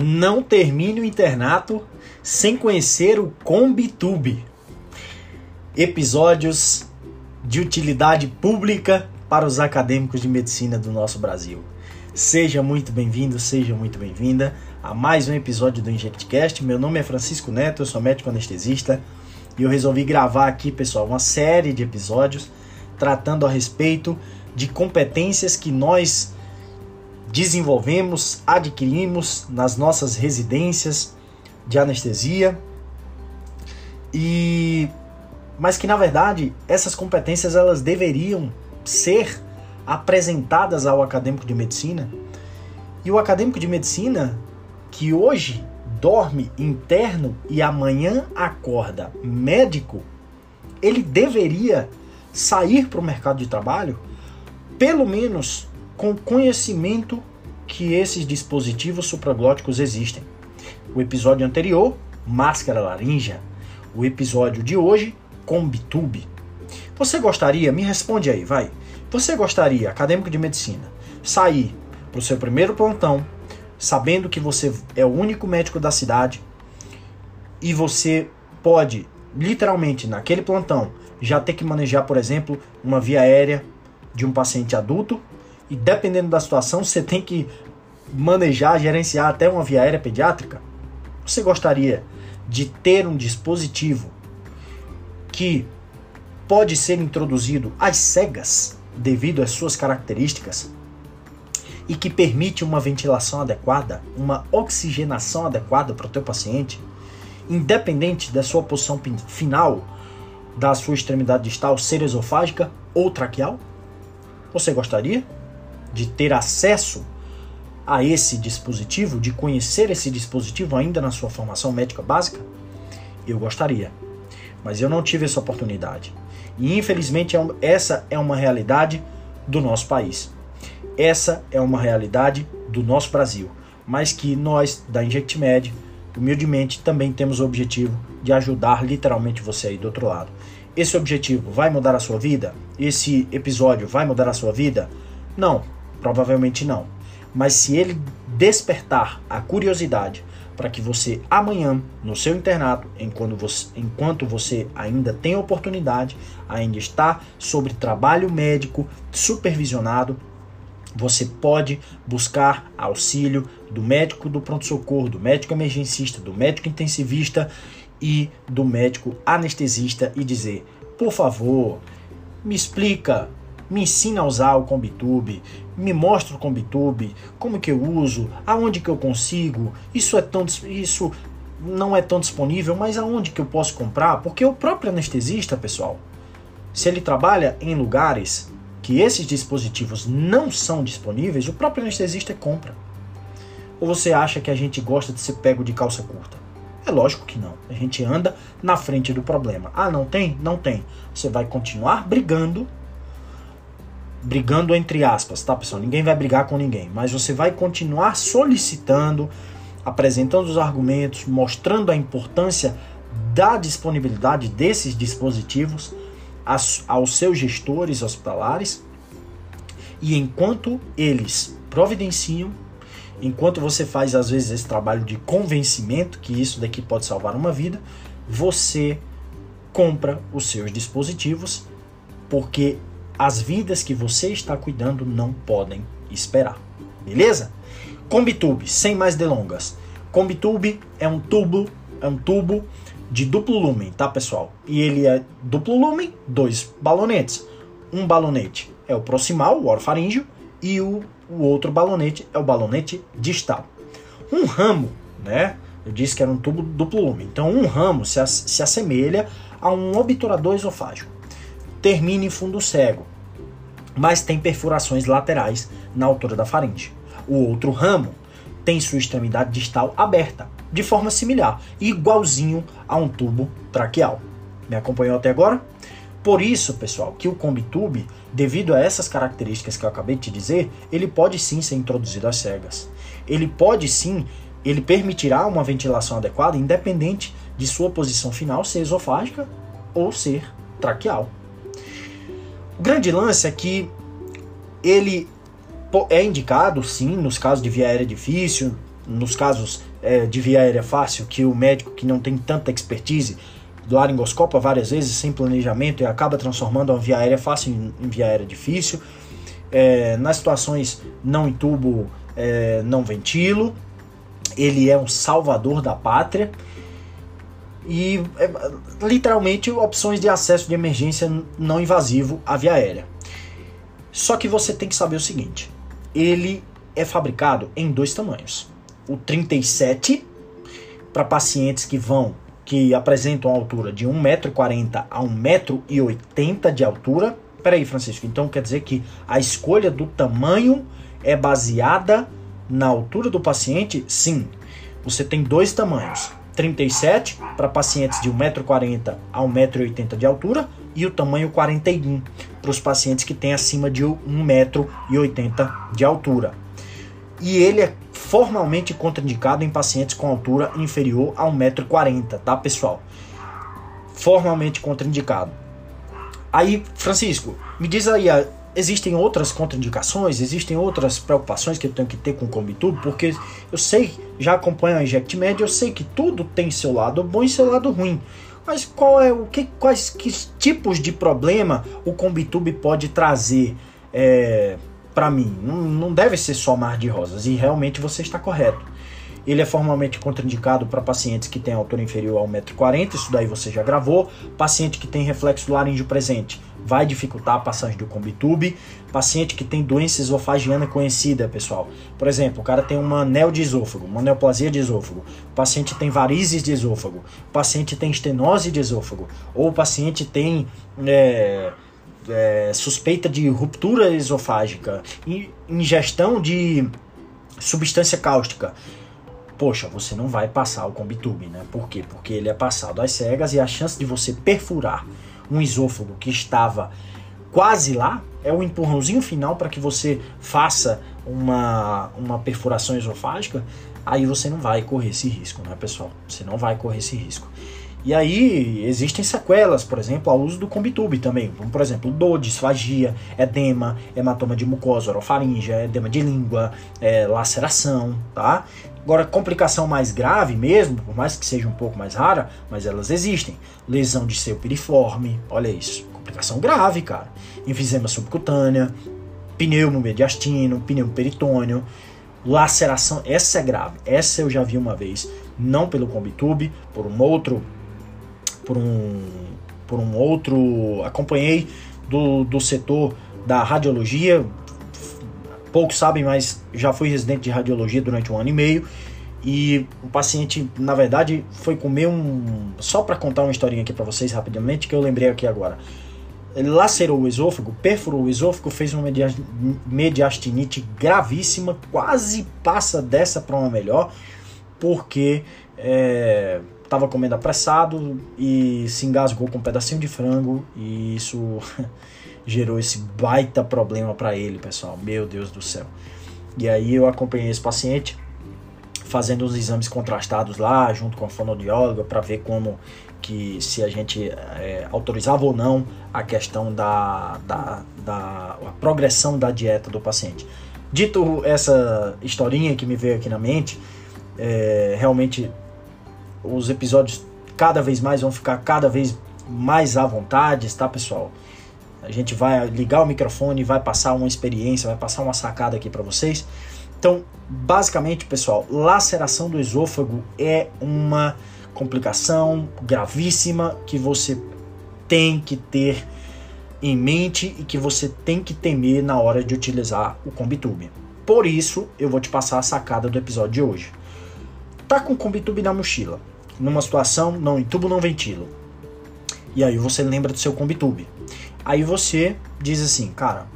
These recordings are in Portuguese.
Não termine o internato sem conhecer o Combitube. Episódios de utilidade pública para os acadêmicos de medicina do nosso Brasil. Seja muito bem-vindo, seja muito bem-vinda a mais um episódio do InjectCast. Meu nome é Francisco Neto, eu sou médico anestesista e eu resolvi gravar aqui, pessoal, uma série de episódios tratando a respeito de competências que nós desenvolvemos, adquirimos nas nossas residências de anestesia e mas que na verdade essas competências elas deveriam ser apresentadas ao acadêmico de medicina. E o acadêmico de medicina que hoje dorme interno e amanhã acorda médico, ele deveria sair para o mercado de trabalho pelo menos com conhecimento que esses dispositivos supraglóticos existem. O episódio anterior, máscara laríngea. O episódio de hoje, Combitube. Você gostaria, me responde aí, vai. Você gostaria, acadêmico de medicina, sair para o seu primeiro plantão, sabendo que você é o único médico da cidade e você pode, literalmente, naquele plantão, já ter que manejar, por exemplo, uma via aérea de um paciente adulto e dependendo da situação, você tem que manejar, gerenciar até uma via aérea pediátrica? Você gostaria de ter um dispositivo que pode ser introduzido às cegas devido às suas características e que permite uma ventilação adequada, uma oxigenação adequada para o teu paciente, independente da sua posição final da sua extremidade distal ser esofágica ou traqueal? Você gostaria? De ter acesso a esse dispositivo, de conhecer esse dispositivo ainda na sua formação médica básica? Eu gostaria, mas eu não tive essa oportunidade. E infelizmente é essa é uma realidade do nosso país. Essa é uma realidade do nosso Brasil, mas que nós da InjectMed, humildemente, também temos o objetivo de ajudar literalmente você aí do outro lado. Esse objetivo vai mudar a sua vida? Esse episódio vai mudar a sua vida? Não, Provavelmente não. Mas se ele despertar a curiosidade para que você amanhã, no seu internato, enquanto você, enquanto você ainda tem oportunidade, ainda está sobre trabalho médico supervisionado, você pode buscar auxílio do médico do pronto-socorro, do médico emergencista, do médico intensivista e do médico anestesista e dizer: por favor, me explica me ensina a usar o Combitube, me mostra o Combitube, como que eu uso, aonde que eu consigo, isso é tão isso não é tão disponível, mas aonde que eu posso comprar? Porque o próprio anestesista, pessoal, se ele trabalha em lugares que esses dispositivos não são disponíveis, o próprio anestesista compra. Ou você acha que a gente gosta de ser pego de calça curta? É lógico que não. A gente anda na frente do problema. Ah, não tem? Não tem. Você vai continuar brigando brigando entre aspas, tá, pessoal? Ninguém vai brigar com ninguém, mas você vai continuar solicitando, apresentando os argumentos, mostrando a importância da disponibilidade desses dispositivos aos seus gestores hospitalares. E enquanto eles providenciam, enquanto você faz às vezes esse trabalho de convencimento que isso daqui pode salvar uma vida, você compra os seus dispositivos porque as vidas que você está cuidando não podem esperar. Beleza? Combitube, sem mais delongas. Combitube é um tubo, é um tubo de duplo lumen, tá, pessoal? E ele é duplo lumen, dois balonetes. Um balonete é o proximal, o orofaríngeo, e o, o outro balonete é o balonete distal. Um ramo, né? Eu disse que era um tubo duplo lumen. Então, um ramo se, se assemelha a um obturador esofágico termina em fundo cego, mas tem perfurações laterais na altura da faringe. O outro ramo tem sua extremidade distal aberta, de forma similar, igualzinho a um tubo traqueal. Me acompanhou até agora? Por isso, pessoal, que o Combitube, devido a essas características que eu acabei de dizer, ele pode sim ser introduzido às cegas. Ele pode sim, ele permitirá uma ventilação adequada, independente de sua posição final ser esofágica ou ser traqueal. O grande lance é que ele é indicado, sim, nos casos de via aérea difícil, nos casos é, de via aérea fácil, que o médico que não tem tanta expertise laringoscopa várias vezes sem planejamento e acaba transformando uma via aérea fácil em, via aérea difícil. É, nas situações não intubo, é, não ventilo. Ele é um salvador da pátria. E é, literalmente opções de acesso de emergência não invasivo à via aérea. Só que você tem que saber o seguinte: ele é fabricado em dois tamanhos. O 37 para pacientes que vão que apresentam altura de 1,40m a 1,80m de altura. Peraí, Francisco, então quer dizer que a escolha do tamanho é baseada na altura do paciente? Sim. Você tem dois tamanhos. 37 para pacientes de 1,40m a 1,80m de altura e o tamanho 41 para os pacientes que têm acima de 1,80m de altura. E ele é formalmente contraindicado em pacientes com altura inferior a 1,40m, tá, pessoal? Formalmente contraindicado. Aí, Francisco, me diz aí, existem outras contraindicações, existem outras preocupações que eu tenho que ter com o Combitube, porque eu sei, já acompanho a InjectMed, eu sei que tudo tem seu lado bom e seu lado ruim. Mas qual é o que, quais que tipos de problema o Combitube pode trazer é, para mim. Não, não deve ser só mar de rosas. E realmente você está correto. Ele é formalmente contraindicado para pacientes que têm altura inferior a 1,40m, isso daí você já gravou. Paciente que tem reflexo laríngeo presente vai dificultar a passagem do combitube. Paciente que tem doença esofagiana conhecida, pessoal. Por exemplo, o cara tem uma anel de esôfago, uma neoplasia de esôfago. O paciente tem varizes de esôfago. O paciente tem estenose de esôfago. Ou o paciente tem... É é, suspeita de ruptura esofágica, ingestão de substância cáustica, poxa, você não vai passar o Combitube, né? Por quê? Porque ele é passado às cegas e a chance de você perfurar um esôfago que estava quase lá é o empurrãozinho final para que você faça uma, uma perfuração esofágica, aí você não vai correr esse risco, né, pessoal? Você não vai correr esse risco. E aí existem sequelas, por exemplo, ao uso do Combitube também. Como, por exemplo, dor, disfagia, edema, hematoma de mucosa orofaringe, edema de língua, é, laceração, tá? Agora, complicação mais grave mesmo, por mais que seja um pouco mais rara, mas elas existem. Lesão de seio piriforme, olha isso, complicação grave, cara. Enfisema subcutânea, pneumo mediastino, pneumo peritônio, laceração, essa é grave. Essa eu já vi uma vez, não pelo Combitube, por um outro por um, por um outro. Acompanhei do, do setor da radiologia. Poucos sabem, mas já fui residente de radiologia durante um ano e meio. E o paciente, na verdade, foi comer um. Só para contar uma historinha aqui para vocês rapidamente, que eu lembrei aqui agora. Ele lacerou o esôfago, perfurou o esôfago, fez uma mediastinite gravíssima, quase passa dessa para uma melhor, porque é, estava comendo apressado e se engasgou com um pedacinho de frango e isso gerou esse baita problema para ele, pessoal. Meu Deus do céu. E aí eu acompanhei esse paciente fazendo os exames contrastados lá, junto com a fonoaudióloga, para ver como que se a gente é, autorizava ou não a questão da, da, da a progressão da dieta do paciente. Dito essa historinha que me veio aqui na mente, é, realmente os episódios cada vez mais vão ficar cada vez mais à vontade, tá, pessoal? A gente vai ligar o microfone, vai passar uma experiência, vai passar uma sacada aqui para vocês. Então, basicamente, pessoal, laceração do esôfago é uma complicação gravíssima que você tem que ter em mente e que você tem que temer na hora de utilizar o Combitube. Por isso, eu vou te passar a sacada do episódio de hoje. Tá com o Combitube na mochila, numa situação, não entubo, não ventilo. E aí você lembra do seu Combitube. Aí você diz assim, cara,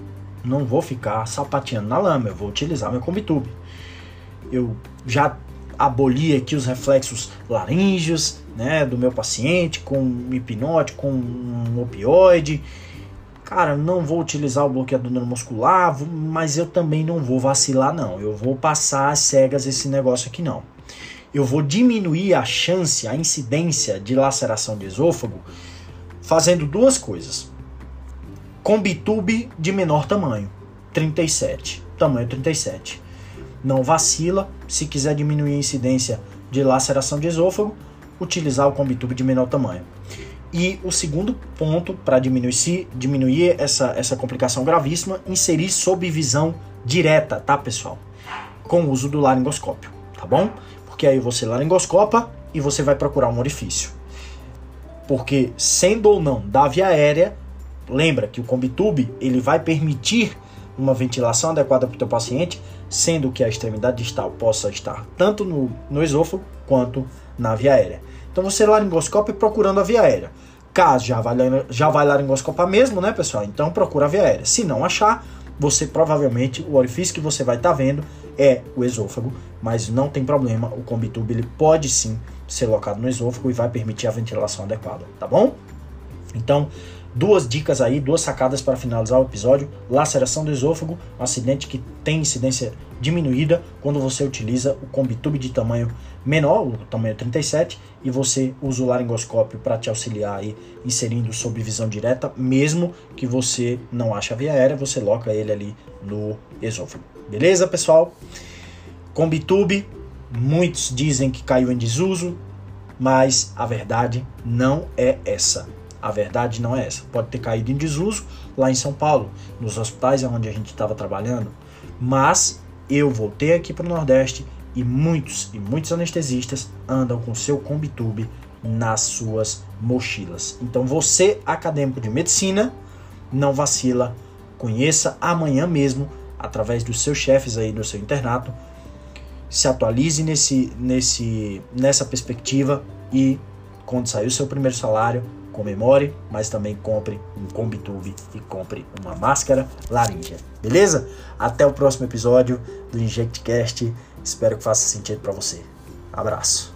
não vou ficar sapateando na lama, eu vou utilizar meu Combitube. Eu já aboli aqui os reflexos laríngeos, né, do meu paciente com um hipnótico, com um opioide. Cara, não vou utilizar o bloqueador neuromuscular, mas eu também não vou vacilar não. Eu vou passar às cegas esse negócio aqui não eu vou diminuir a chance, a incidência de laceração de esôfago fazendo duas coisas. Com bitube de menor tamanho, 37, tamanho 37. Não vacila, se quiser diminuir a incidência, de laceração de esôfago, utilizar o Combitube de menor tamanho. E o segundo ponto para diminuir, diminuir essa, essa complicação gravíssima, inserir sob visão direta, tá pessoal? Com o uso do laringoscópio, tá bom? Porque aí você laringoscopa e você vai procurar um orifício. Porque sendo ou não da via aérea, lembra que o Combitube ele vai permitir uma ventilação adequada para o teu paciente, sendo que a extremidade distal possa estar tanto no, no esôfago quanto na via aérea. Então você laringoscópio procurando a via aérea. Caso já vai, já vai laringoscopar mesmo, né, pessoal? Então procura a via aérea. Se não achar, você provavelmente, o orifício que você vai estar tá vendo é o esôfago, mas não tem problema, o combitube ele pode sim ser locado no esôfago e vai permitir a ventilação adequada, tá bom? Então, Duas dicas aí, duas sacadas para finalizar o episódio. Laceração do esôfago, um acidente que tem incidência diminuída quando você utiliza o Combitube de tamanho menor, o tamanho 37, e você usa o laringoscópio para te auxiliar aí, inserindo sob visão direta, mesmo que você não ache a via aérea, você loca ele ali no esôfago. Beleza, pessoal? Combitube, muitos dizem que caiu em desuso, mas a verdade não é essa. A verdade não é essa. Pode ter caído em desuso lá em São Paulo, nos hospitais onde a gente estava trabalhando, mas eu voltei aqui para o Nordeste e muitos e muitos anestesistas andam com seu Combitube nas suas mochilas. Então você, acadêmico de medicina, não vacila, conheça amanhã mesmo através dos seus chefes aí do seu internato, se atualize nesse, nesse, nessa perspectiva e quando sair o seu primeiro salário, comemore, mas também compre um combitube e compre uma máscara laringe, beleza? Até o próximo episódio do InjectCast, espero que faça sentido para você. Abraço!